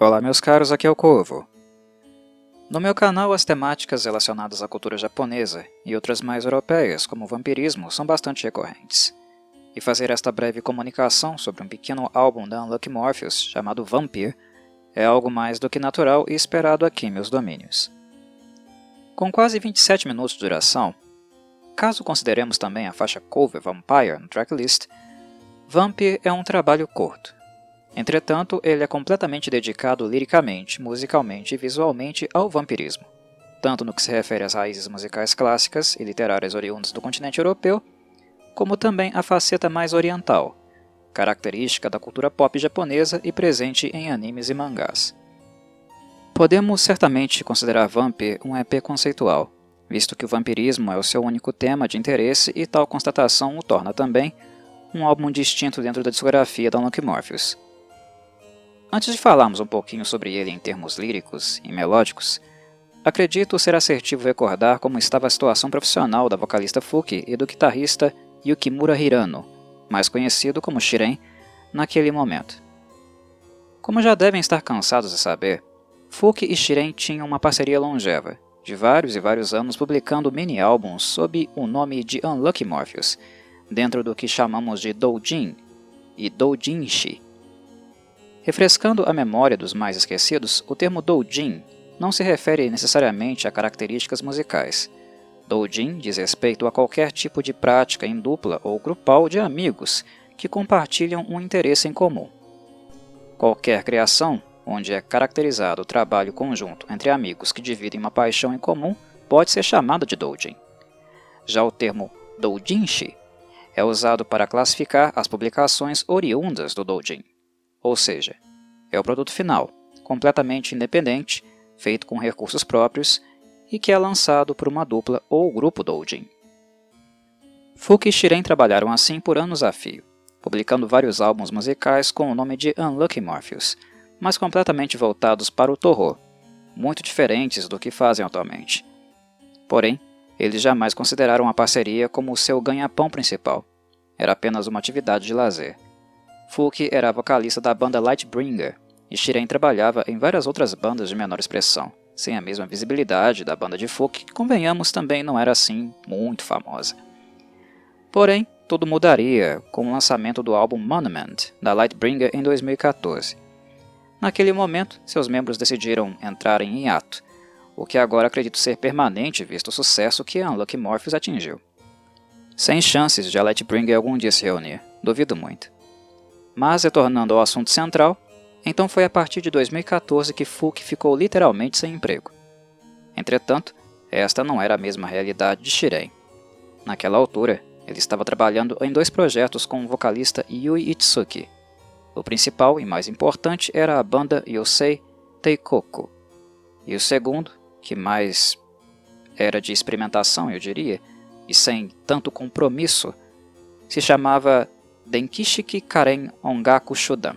Olá meus caros, aqui é o Corvo. No meu canal as temáticas relacionadas à cultura japonesa e outras mais europeias, como o vampirismo, são bastante recorrentes. E fazer esta breve comunicação sobre um pequeno álbum da Unlucky Morpheus chamado Vampire é algo mais do que natural e esperado aqui em meus domínios. Com quase 27 minutos de duração, caso consideremos também a faixa cover Vampire no tracklist, Vampire é um trabalho curto, Entretanto, ele é completamente dedicado liricamente, musicalmente e visualmente ao vampirismo, tanto no que se refere às raízes musicais clássicas e literárias oriundas do continente europeu, como também à faceta mais oriental, característica da cultura pop japonesa e presente em animes e mangás. Podemos certamente considerar Vamp um EP conceitual, visto que o vampirismo é o seu único tema de interesse e tal constatação o torna também um álbum distinto dentro da discografia da Unlucky Morpheus. Antes de falarmos um pouquinho sobre ele em termos líricos e melódicos, acredito ser assertivo recordar como estava a situação profissional da vocalista Fuki e do guitarrista Yukimura Hirano, mais conhecido como Shiren, naquele momento. Como já devem estar cansados de saber, Fuki e Shiren tinham uma parceria longeva, de vários e vários anos publicando mini-álbuns sob o nome de Unlucky Morpheus, dentro do que chamamos de Doujin e Doujinshi, Refrescando a memória dos mais esquecidos, o termo doujin não se refere necessariamente a características musicais. Doujin diz respeito a qualquer tipo de prática em dupla ou grupal de amigos que compartilham um interesse em comum. Qualquer criação onde é caracterizado o trabalho conjunto entre amigos que dividem uma paixão em comum pode ser chamada de doujin. Já o termo doujinshi é usado para classificar as publicações oriundas do doujin ou seja, é o produto final, completamente independente, feito com recursos próprios e que é lançado por uma dupla ou grupo doujin. Fuki e Shiren trabalharam assim por anos a fio, publicando vários álbuns musicais com o nome de Unlucky Morpheus, mas completamente voltados para o terror, muito diferentes do que fazem atualmente. Porém, eles jamais consideraram a parceria como o seu ganha-pão principal. Era apenas uma atividade de lazer. Fuki era vocalista da banda Lightbringer, e Shiren trabalhava em várias outras bandas de menor expressão, sem a mesma visibilidade da banda de Fuki, que convenhamos também não era assim muito famosa. Porém, tudo mudaria com o lançamento do álbum Monument, da Lightbringer em 2014. Naquele momento, seus membros decidiram entrar em hiato, o que agora acredito ser permanente visto o sucesso que a Unlucky Morpheus atingiu. Sem chances de a Lightbringer algum dia se reunir, duvido muito. Mas, retornando ao assunto central, então foi a partir de 2014 que Fulk ficou literalmente sem emprego. Entretanto, esta não era a mesma realidade de Shiren. Naquela altura, ele estava trabalhando em dois projetos com o vocalista Yui Itsuki. O principal e mais importante era a banda Yosei Teikoku. E o segundo, que mais era de experimentação, eu diria, e sem tanto compromisso, se chamava Denkishiki Karen Ongaku Shodan.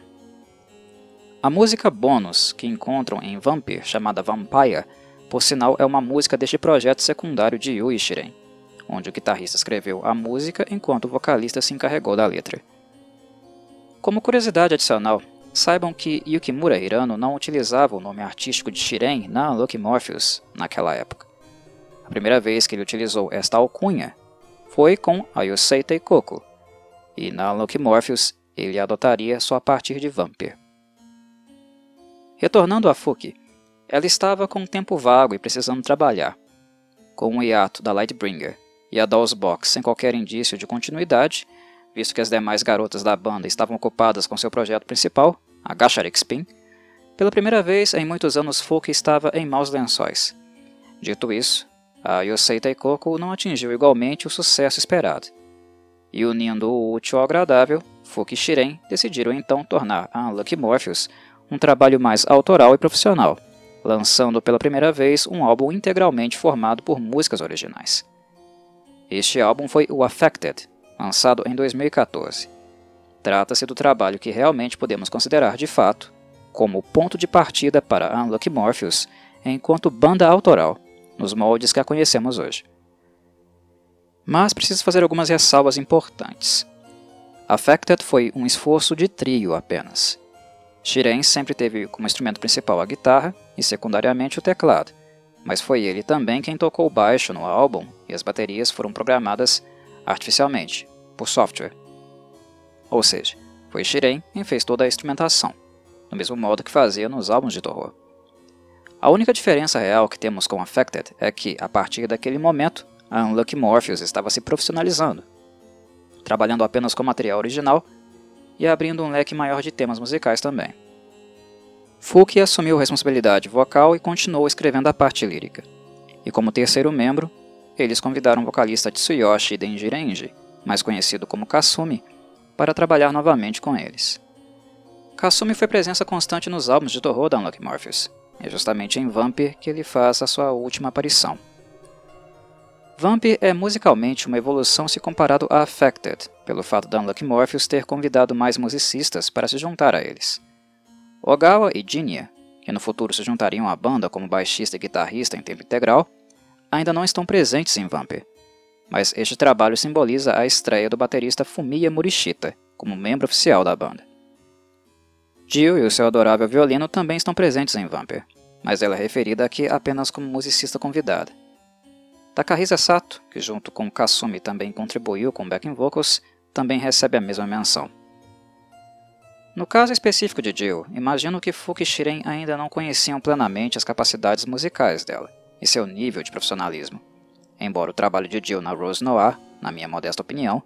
A música bônus que encontram em Vampire, chamada Vampire, por sinal é uma música deste projeto secundário de Yui Shiren, onde o guitarrista escreveu a música enquanto o vocalista se encarregou da letra. Como curiosidade adicional, saibam que Yukimura Hirano não utilizava o nome artístico de Shiren na Unlucky Morpheus naquela época. A primeira vez que ele utilizou esta alcunha foi com a Yosei Teikoku, e na Unlucky Morpheus ele adotaria só a partir de Vampire. Retornando a Fuki, ela estava com um tempo vago e precisando trabalhar. Com o hiato da Lightbringer e a Dolls Box sem qualquer indício de continuidade, visto que as demais garotas da banda estavam ocupadas com seu projeto principal, a Gasharik Spin, pela primeira vez em muitos anos Fuki estava em maus lençóis. Dito isso, a Yosei Taikoko não atingiu igualmente o sucesso esperado, e unindo o útil ao agradável, Fuki e Shiren decidiram então tornar a Unlucky Morpheus um trabalho mais autoral e profissional, lançando pela primeira vez um álbum integralmente formado por músicas originais. Este álbum foi o Affected, lançado em 2014. Trata-se do trabalho que realmente podemos considerar de fato como ponto de partida para Unlucky Morpheus enquanto banda autoral, nos moldes que a conhecemos hoje. Mas preciso fazer algumas ressalvas importantes. Affected foi um esforço de trio apenas. Shiren sempre teve como instrumento principal a guitarra e secundariamente o teclado, mas foi ele também quem tocou baixo no álbum e as baterias foram programadas artificialmente, por software. Ou seja, foi Shiren quem fez toda a instrumentação, do mesmo modo que fazia nos álbuns de terror. A única diferença real que temos com Affected é que, a partir daquele momento, a Unlucky Morpheus estava se profissionalizando, trabalhando apenas com material original e abrindo um leque maior de temas musicais também. Fuki assumiu a responsabilidade vocal e continuou escrevendo a parte lírica. E como terceiro membro, eles convidaram o vocalista Tsuyoshi Denjirenji, mais conhecido como Kasumi, para trabalhar novamente com eles. Kasumi foi presença constante nos álbuns de terror da Unlucky Morpheus, é justamente em Vampir que ele faz a sua última aparição. Vampir é musicalmente uma evolução se comparado a Affected, pelo fato da Unlucky Morpheus ter convidado mais musicistas para se juntar a eles. Ogawa e Jinya, que no futuro se juntariam à banda como baixista e guitarrista em tempo integral, ainda não estão presentes em Vampir, mas este trabalho simboliza a estreia do baterista Fumiya Morishita como membro oficial da banda. Jill e o seu adorável violino também estão presentes em Vampir, mas ela é referida aqui apenas como musicista convidada. Takahisa Sato, que junto com Kasumi também contribuiu com backing vocals, também recebe a mesma menção. No caso específico de Jill, imagino que Fuki e Shiren ainda não conheciam plenamente as capacidades musicais dela e seu nível de profissionalismo, embora o trabalho de Jill na Rose Noir, na minha modesta opinião,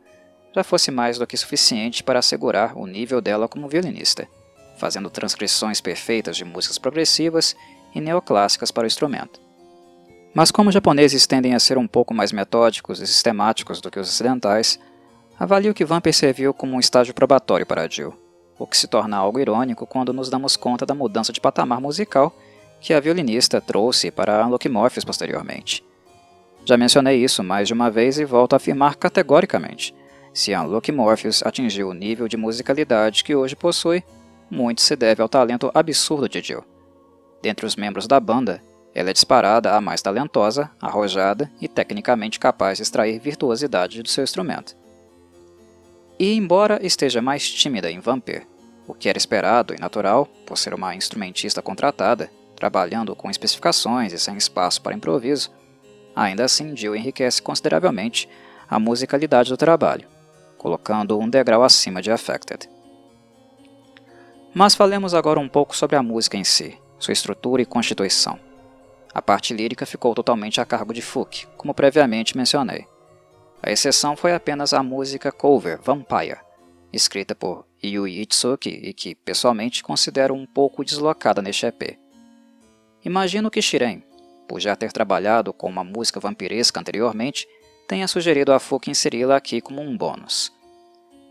já fosse mais do que suficiente para assegurar o nível dela como violinista fazendo transcrições perfeitas de músicas progressivas e neoclássicas para o instrumento. Mas como os japoneses tendem a ser um pouco mais metódicos e sistemáticos do que os ocidentais, avalio que Vampir serviu como um estágio probatório para Jill, o que se torna algo irônico quando nos damos conta da mudança de patamar musical que a violinista trouxe para a Morpheus posteriormente. Já mencionei isso mais de uma vez e volto a afirmar categoricamente. Se a Morpheus atingiu o nível de musicalidade que hoje possui, muito se deve ao talento absurdo de Jill. Dentre os membros da banda, ela é disparada a mais talentosa, arrojada e tecnicamente capaz de extrair virtuosidade do seu instrumento. E embora esteja mais tímida em Vampir, o que era esperado e natural por ser uma instrumentista contratada, trabalhando com especificações e sem espaço para improviso, ainda assim Jill enriquece consideravelmente a musicalidade do trabalho, colocando um degrau acima de Affected. Mas falemos agora um pouco sobre a música em si, sua estrutura e constituição. A parte lírica ficou totalmente a cargo de Fuki, como previamente mencionei. A exceção foi apenas a música cover Vampire, escrita por Yui Itsuki e que, pessoalmente, considero um pouco deslocada neste EP. Imagino que Shiren, por já ter trabalhado com uma música vampiresca anteriormente, tenha sugerido a Fuki inseri-la aqui como um bônus.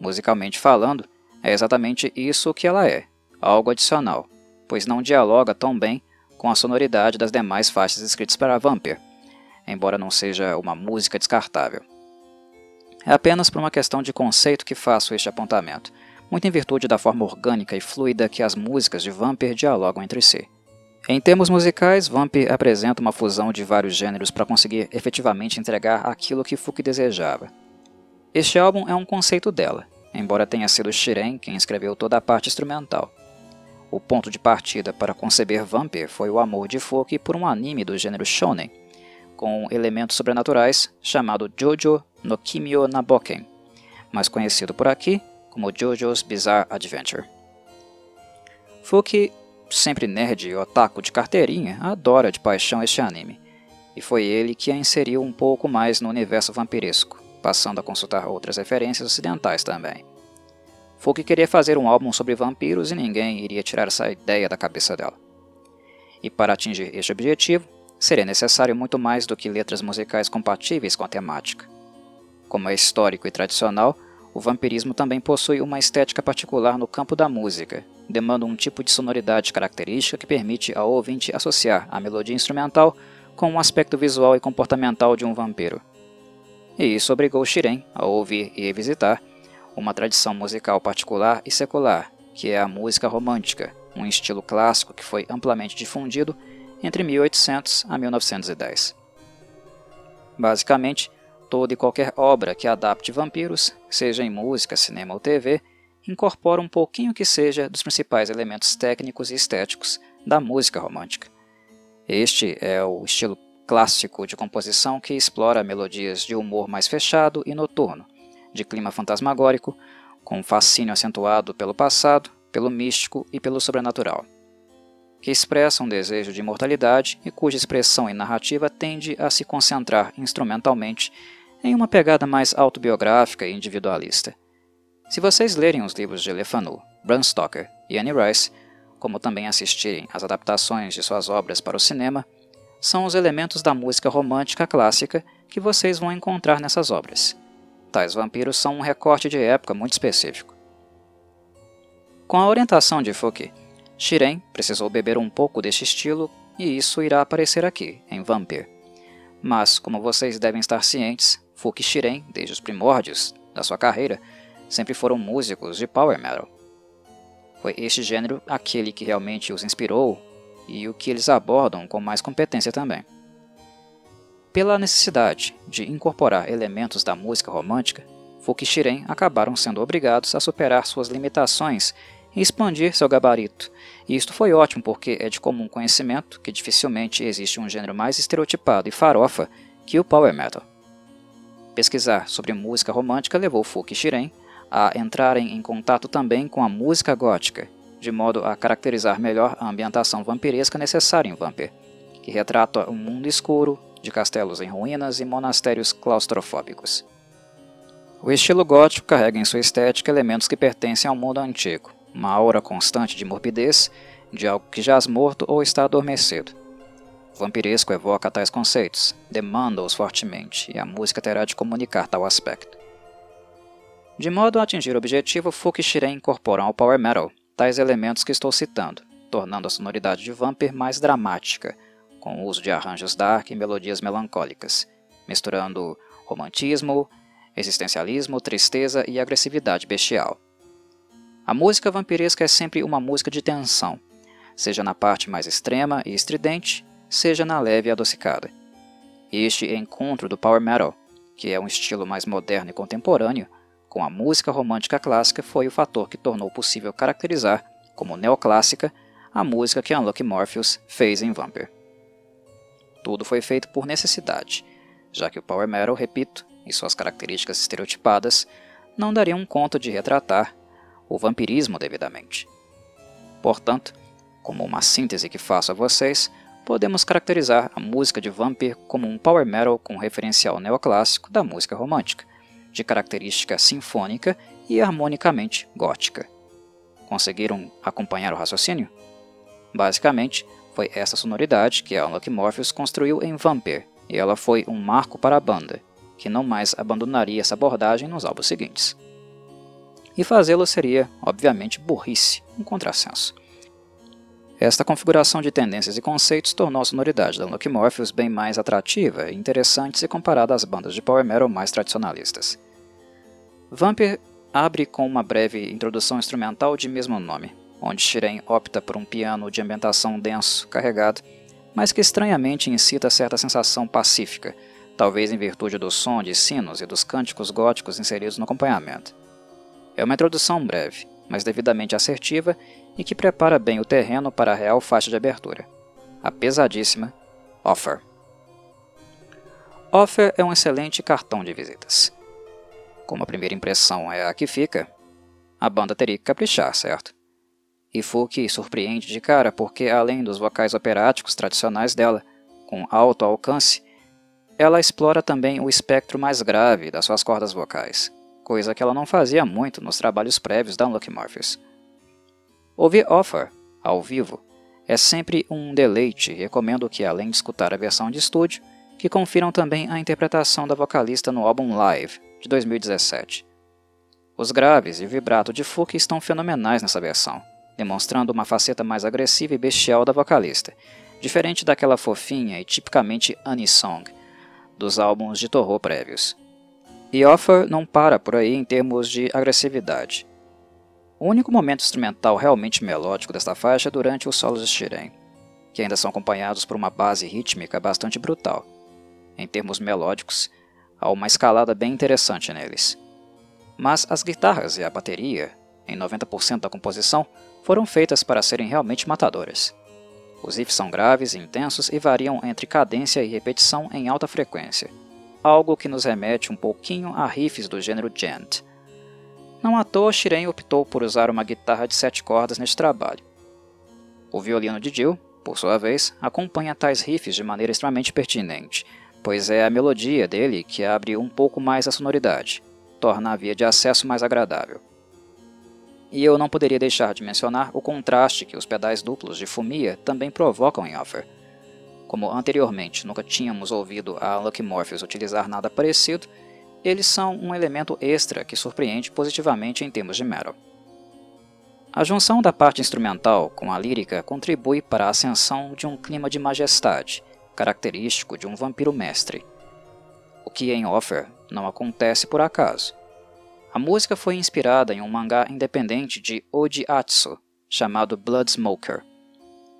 Musicalmente falando, é exatamente isso que ela é, algo adicional, pois não dialoga tão bem com a sonoridade das demais faixas escritas para Vampir, embora não seja uma música descartável. É apenas por uma questão de conceito que faço este apontamento, muito em virtude da forma orgânica e fluida que as músicas de Vampir dialogam entre si. Em termos musicais, Vampir apresenta uma fusão de vários gêneros para conseguir efetivamente entregar aquilo que Fuki desejava. Este álbum é um conceito dela, embora tenha sido Shiren quem escreveu toda a parte instrumental. O ponto de partida para conceber Vampir foi o amor de Fuki por um anime do gênero shonen, com elementos sobrenaturais chamado Jojo no Kimio Naboken, mais conhecido por aqui como Jojo's Bizarre Adventure. Fuki, sempre nerd e otaku de carteirinha, adora de paixão este anime, e foi ele que a inseriu um pouco mais no universo vampiresco, passando a consultar outras referências ocidentais também. Folk queria fazer um álbum sobre vampiros e ninguém iria tirar essa ideia da cabeça dela. E para atingir este objetivo, seria necessário muito mais do que letras musicais compatíveis com a temática. Como é histórico e tradicional, o vampirismo também possui uma estética particular no campo da música, demanda um tipo de sonoridade característica que permite ao ouvinte associar a melodia instrumental com o um aspecto visual e comportamental de um vampiro. E isso obrigou Shiren a ouvir e revisitar uma tradição musical particular e secular, que é a música romântica, um estilo clássico que foi amplamente difundido entre 1800 a 1910. Basicamente, toda e qualquer obra que adapte vampiros, seja em música, cinema ou TV, incorpora um pouquinho que seja dos principais elementos técnicos e estéticos da música romântica. Este é o estilo clássico de composição que explora melodias de humor mais fechado e noturno, de clima fantasmagórico, com fascínio acentuado pelo passado, pelo místico e pelo sobrenatural, que expressa um desejo de imortalidade e cuja expressão e narrativa tende a se concentrar instrumentalmente em uma pegada mais autobiográfica e individualista. Se vocês lerem os livros de Lefanu, Bram Stoker e Annie Rice, como também assistirem às adaptações de suas obras para o cinema, são os elementos da música romântica clássica que vocês vão encontrar nessas obras. Tais vampiros são um recorte de época muito específico. Com a orientação de Fouquet, Shiren precisou beber um pouco deste estilo e isso irá aparecer aqui, em Vampire. Mas, como vocês devem estar cientes, Fouquet e Shiren, desde os primórdios da sua carreira, sempre foram músicos de power metal. Foi este gênero aquele que realmente os inspirou e o que eles abordam com mais competência também. Pela necessidade de incorporar elementos da música romântica, Folk e Shiren acabaram sendo obrigados a superar suas limitações e expandir seu gabarito, e isto foi ótimo porque é de comum conhecimento que dificilmente existe um gênero mais estereotipado e farofa que o power metal. Pesquisar sobre música romântica levou Folk e Shiren a entrarem em contato também com a música gótica de modo a caracterizar melhor a ambientação vampiresca necessária em Vampir, que retrata um mundo escuro, de castelos em ruínas e monastérios claustrofóbicos. O estilo gótico carrega em sua estética elementos que pertencem ao mundo antigo, uma aura constante de morbidez, de algo que jaz morto ou está adormecido. O vampiresco evoca tais conceitos, demanda-os fortemente, e a música terá de comunicar tal aspecto. De modo a atingir o objetivo, Fuki e Shiren incorporam ao power metal tais elementos que estou citando, tornando a sonoridade de Vampir mais dramática, com o uso de arranjos dark e melodias melancólicas, misturando romantismo, existencialismo, tristeza e agressividade bestial. A música vampiresca é sempre uma música de tensão, seja na parte mais extrema e estridente, seja na leve e adocicada. Este encontro do power metal, que é um estilo mais moderno e contemporâneo, com a música romântica clássica foi o fator que tornou possível caracterizar como neoclássica a música que Unlucky Morpheus fez em Vampire. Tudo foi feito por necessidade, já que o power metal, repito, e suas características estereotipadas não dariam conta de retratar o vampirismo devidamente. Portanto, como uma síntese que faço a vocês, podemos caracterizar a música de Vampire como um power metal com referencial neoclássico da música romântica, de característica sinfônica e harmonicamente gótica. Conseguiram acompanhar o raciocínio? Basicamente, foi essa sonoridade que a Unlucky Morpheus construiu em Vampire, e ela foi um marco para a banda, que não mais abandonaria essa abordagem nos álbuns seguintes. E fazê-lo seria, obviamente, burrice, um contrassenso. Esta configuração de tendências e conceitos tornou a sonoridade da Unlucky Morpheus bem mais atrativa e interessante se comparada às bandas de power metal mais tradicionalistas. Vampir abre com uma breve introdução instrumental de mesmo nome, onde Shiren opta por um piano de ambientação denso, carregado, mas que estranhamente incita certa sensação pacífica, talvez em virtude do som de sinos e dos cânticos góticos inseridos no acompanhamento. É uma introdução breve, mas devidamente assertiva e que prepara bem o terreno para a real faixa de abertura, a pesadíssima Offer. Offer é um excelente cartão de visitas como a primeira impressão é a que fica, a banda teria que caprichar, certo? E Fuki surpreende de cara porque, além dos vocais operáticos tradicionais dela, com alto alcance, ela explora também o espectro mais grave das suas cordas vocais, coisa que ela não fazia muito nos trabalhos prévios da Unlucky Morpheus. Ouvir Offer, ao vivo, é sempre um deleite e recomendo que, além de escutar a versão de estúdio, que confiram também a interpretação da vocalista no álbum Live, de 2017. Os graves e o vibrato de Fuki estão fenomenais nessa versão, demonstrando uma faceta mais agressiva e bestial da vocalista, diferente daquela fofinha e tipicamente Annie Song dos álbuns de terror prévios. E Offer não para por aí em termos de agressividade. O único momento instrumental realmente melódico desta faixa é durante os solos de Shiren, que ainda são acompanhados por uma base rítmica bastante brutal. Em termos melódicos, há uma escalada bem interessante neles. Mas as guitarras e a bateria, em 90% da composição, foram feitas para serem realmente matadoras. Os riffs são graves e intensos e variam entre cadência e repetição em alta frequência, algo que nos remete um pouquinho a riffs do gênero gent. Não à toa, Shiren optou por usar uma guitarra de sete cordas neste trabalho. O violino de Jill, por sua vez, acompanha tais riffs de maneira extremamente pertinente, pois é a melodia dele que abre um pouco mais a sonoridade, torna a via de acesso mais agradável. E eu não poderia deixar de mencionar o contraste que os pedais duplos de Fumia também provocam em Offer. Como anteriormente nunca tínhamos ouvido a Lucky Morpheus utilizar nada parecido, eles são um elemento extra que surpreende positivamente em termos de metal. A junção da parte instrumental com a lírica contribui para a ascensão de um clima de majestade, característico de um vampiro mestre, o que em Offer não acontece por acaso. A música foi inspirada em um mangá independente de Oji Atsu, chamado Bloodsmoker.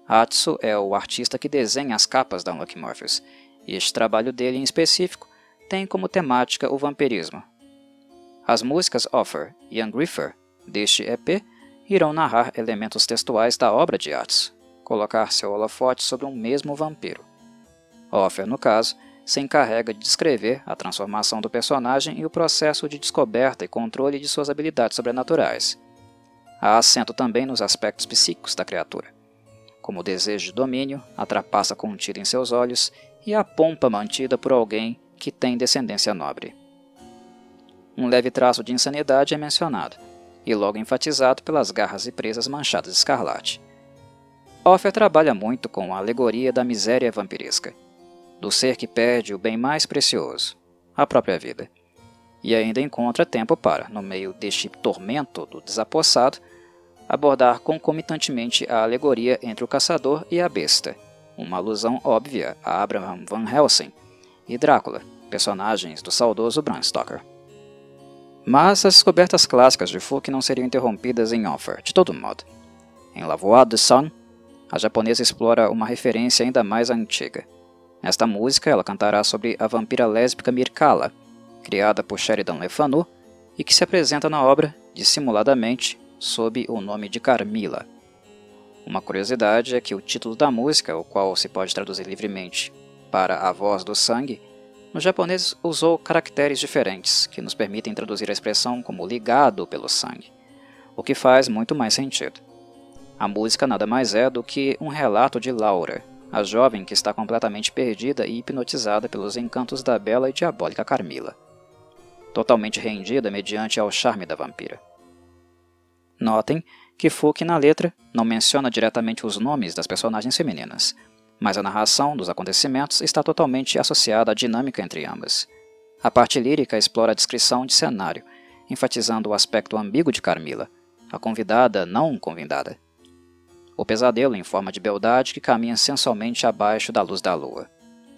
Atsu é o artista que desenha as capas da Unlucky Morpheus, e este trabalho dele em específico tem como temática o vampirismo. As músicas Offer e Ungriffer deste EP irão narrar elementos textuais da obra de Atsu, colocar seu holofote sobre um mesmo vampiro. Offer, no caso, se encarrega de descrever a transformação do personagem e o processo de descoberta e controle de suas habilidades sobrenaturais. Há acento também nos aspectos psíquicos da criatura, como o desejo de domínio, a trapaça contida em seus olhos e a pompa mantida por alguém que tem descendência nobre. Um leve traço de insanidade é mencionado, e logo enfatizado pelas garras e presas manchadas de escarlate. Offer trabalha muito com a alegoria da miséria vampiresca, do ser que perde o bem mais precioso, a própria vida. E ainda encontra tempo para, no meio deste tormento do desapossado, abordar concomitantemente a alegoria entre o caçador e a besta, uma alusão óbvia a Abraham Van Helsing e Drácula, personagens do saudoso Bram Stoker. Mas as descobertas clássicas de Fuki não seriam interrompidas em Offer, de todo modo. Em La Voix de Sun, a japonesa explora uma referência ainda mais antiga, Nesta música, ela cantará sobre a vampira lésbica Mirkala, criada por Sheridan Le Fanu e que se apresenta na obra, dissimuladamente, sob o nome de Carmila. Uma curiosidade é que o título da música, o qual se pode traduzir livremente para A Voz do Sangue, no japonês usou caracteres diferentes, que nos permitem traduzir a expressão como ligado pelo sangue, o que faz muito mais sentido. A música nada mais é do que um relato de Laura, a jovem que está completamente perdida e hipnotizada pelos encantos da bela e diabólica Carmila, totalmente rendida mediante ao charme da vampira. Notem que Fuki na letra não menciona diretamente os nomes das personagens femininas, mas a narração dos acontecimentos está totalmente associada à dinâmica entre ambas. A parte lírica explora a descrição de cenário, enfatizando o aspecto ambíguo de Carmila, a convidada não convidada, o pesadelo em forma de beldade que caminha sensualmente abaixo da luz da lua.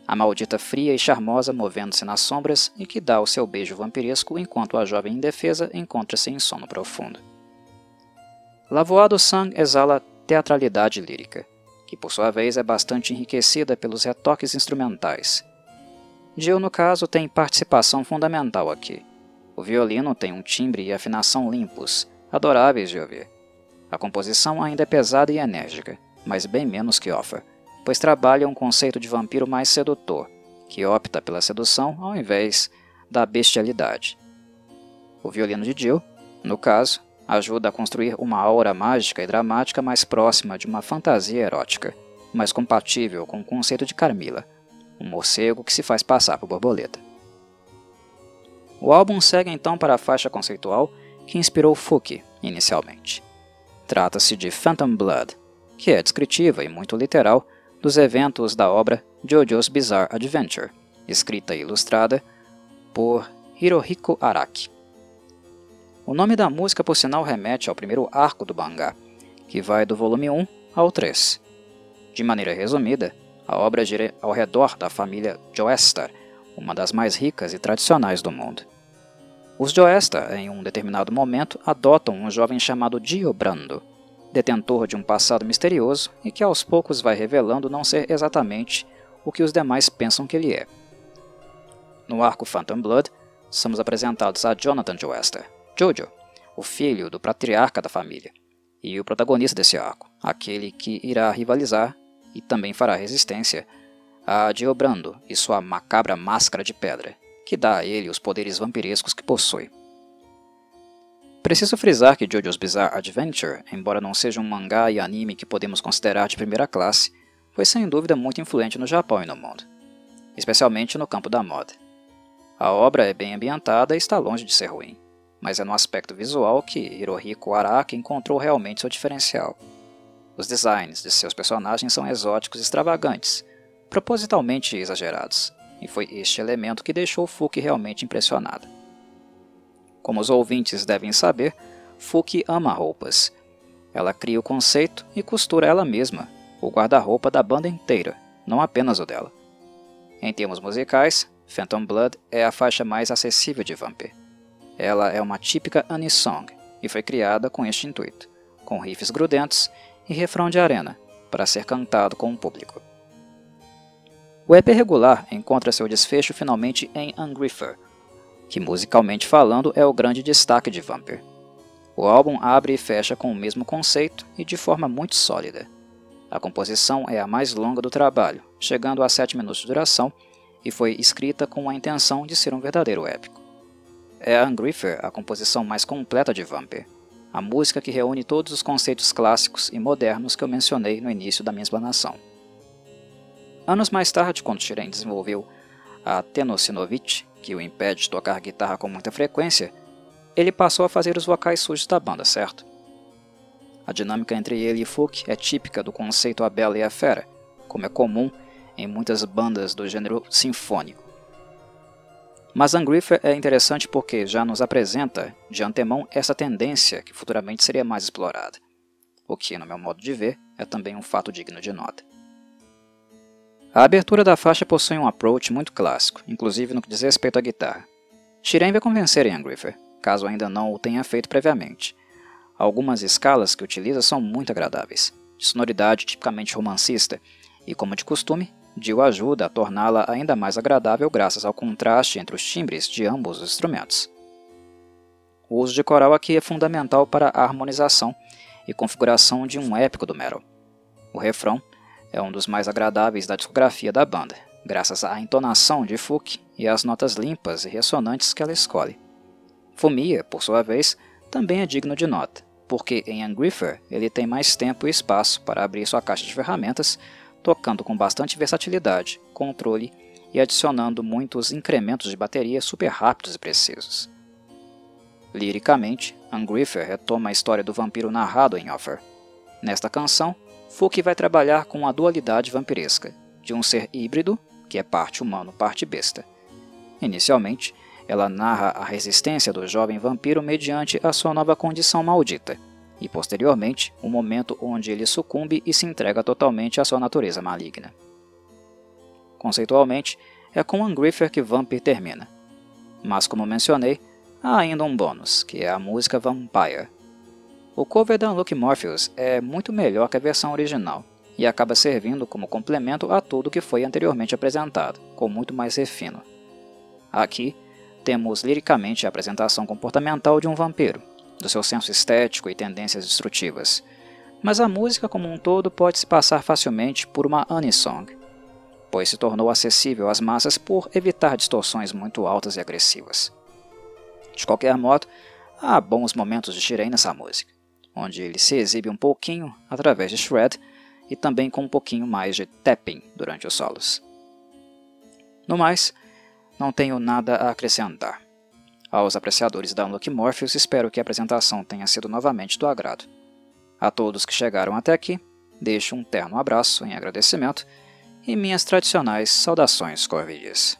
A maldita fria e charmosa movendo-se nas sombras e que dá o seu beijo vampiresco enquanto a jovem indefesa encontra-se em sono profundo. Lavoado Sang exala teatralidade lírica, que por sua vez é bastante enriquecida pelos retoques instrumentais. Jill, no caso, tem participação fundamental aqui. O violino tem um timbre e afinação limpos, adoráveis de ouvir a composição ainda é pesada e enérgica, mas bem menos que Offer, pois trabalha um conceito de vampiro mais sedutor, que opta pela sedução ao invés da bestialidade. O violino de Jill, no caso, ajuda a construir uma aura mágica e dramática mais próxima de uma fantasia erótica, mais compatível com o conceito de Carmila, um morcego que se faz passar por borboleta. O álbum segue então para a faixa conceitual que inspirou Fuki inicialmente. Trata-se de Phantom Blood, que é descritiva e muito literal dos eventos da obra JoJo's Bizarre Adventure, escrita e ilustrada por Hirohiko Araki. O nome da música, por sinal, remete ao primeiro arco do mangá, que vai do volume 1 ao 3. De maneira resumida, a obra gira ao redor da família Joestar, uma das mais ricas e tradicionais do mundo. Os Joesta, em um determinado momento, adotam um jovem chamado Diobrando, detentor de um passado misterioso e que aos poucos vai revelando não ser exatamente o que os demais pensam que ele é. No arco Phantom Blood, somos apresentados a Jonathan Joester, Jojo, o filho do patriarca da família, e o protagonista desse arco, aquele que irá rivalizar e também fará resistência a Diobrando e sua macabra máscara de pedra, que dá a ele os poderes vampirescos que possui. Preciso frisar que JoJo's Bizarre Adventure, embora não seja um mangá e anime que podemos considerar de primeira classe, foi sem dúvida muito influente no Japão e no mundo, especialmente no campo da moda. A obra é bem ambientada e está longe de ser ruim, mas é no aspecto visual que Hirohiko Araki encontrou realmente seu diferencial. Os designs de seus personagens são exóticos e extravagantes, propositalmente exagerados, e foi este elemento que deixou Fuki realmente impressionada. Como os ouvintes devem saber, Fuki ama roupas. Ela cria o conceito e costura ela mesma, o guarda-roupa da banda inteira, não apenas o dela. Em termos musicais, Phantom Blood é a faixa mais acessível de Vampir. Ela é uma típica anisong e foi criada com este intuito, com riffs grudentos e refrão de arena, para ser cantado com o público. O EP regular encontra seu desfecho finalmente em Ungriffer, que musicalmente falando é o grande destaque de Vampir. O álbum abre e fecha com o mesmo conceito e de forma muito sólida. A composição é a mais longa do trabalho, chegando a 7 minutos de duração, e foi escrita com a intenção de ser um verdadeiro épico. É a Ungriffer a composição mais completa de Vampir, a música que reúne todos os conceitos clássicos e modernos que eu mencionei no início da minha explanação. Anos mais tarde, quando Shiren desenvolveu a Tenosinovich, que o impede de tocar guitarra com muita frequência, ele passou a fazer os vocais sujos da banda, certo? A dinâmica entre ele e Fuki é típica do conceito A Bela e a Fera, como é comum em muitas bandas do gênero sinfônico. Mas Ungriffer é interessante porque já nos apresenta, de antemão, essa tendência que futuramente seria mais explorada, o que, no meu modo de ver, é também um fato digno de nota. A abertura da faixa possui um approach muito clássico, inclusive no que diz respeito à guitarra. Shiren vai convencer Ian Griffer, caso ainda não o tenha feito previamente. Algumas escalas que utiliza são muito agradáveis, de sonoridade tipicamente romancista, e como de costume, Dio ajuda a torná-la ainda mais agradável graças ao contraste entre os timbres de ambos os instrumentos. O uso de coral aqui é fundamental para a harmonização e configuração de um épico do metal. O refrão é um dos mais agradáveis da discografia da banda, graças à entonação de Fuki e às notas limpas e ressonantes que ela escolhe. Fumia, por sua vez, também é digno de nota, porque em Ungriffer ele tem mais tempo e espaço para abrir sua caixa de ferramentas, tocando com bastante versatilidade, controle e adicionando muitos incrementos de bateria super rápidos e precisos. Liricamente, Ungriffer retoma a história do vampiro narrado em Offer. Nesta canção, Fuki vai trabalhar com a dualidade vampiresca, de um ser híbrido, que é parte humano, parte besta. Inicialmente, ela narra a resistência do jovem vampiro mediante a sua nova condição maldita, e posteriormente o momento onde ele sucumbe e se entrega totalmente à sua natureza maligna. Conceitualmente, é com Ungriffer que Vampir termina. Mas como mencionei, há ainda um bônus, que é a música Vampire, o cover da Unlucky Morpheus é muito melhor que a versão original, e acaba servindo como complemento a tudo que foi anteriormente apresentado, com muito mais refino. Aqui, temos liricamente a apresentação comportamental de um vampiro, do seu senso estético e tendências destrutivas, mas a música como um todo pode se passar facilmente por uma anisong, pois se tornou acessível às massas por evitar distorções muito altas e agressivas. De qualquer modo, há bons momentos de Shirei nessa música onde ele se exibe um pouquinho através de shred e também com um pouquinho mais de tapping durante os solos. No mais, não tenho nada a acrescentar. Aos apreciadores da Unlucky Morpheus, espero que a apresentação tenha sido novamente do agrado. A todos que chegaram até aqui, deixo um terno abraço em agradecimento e minhas tradicionais saudações corvides.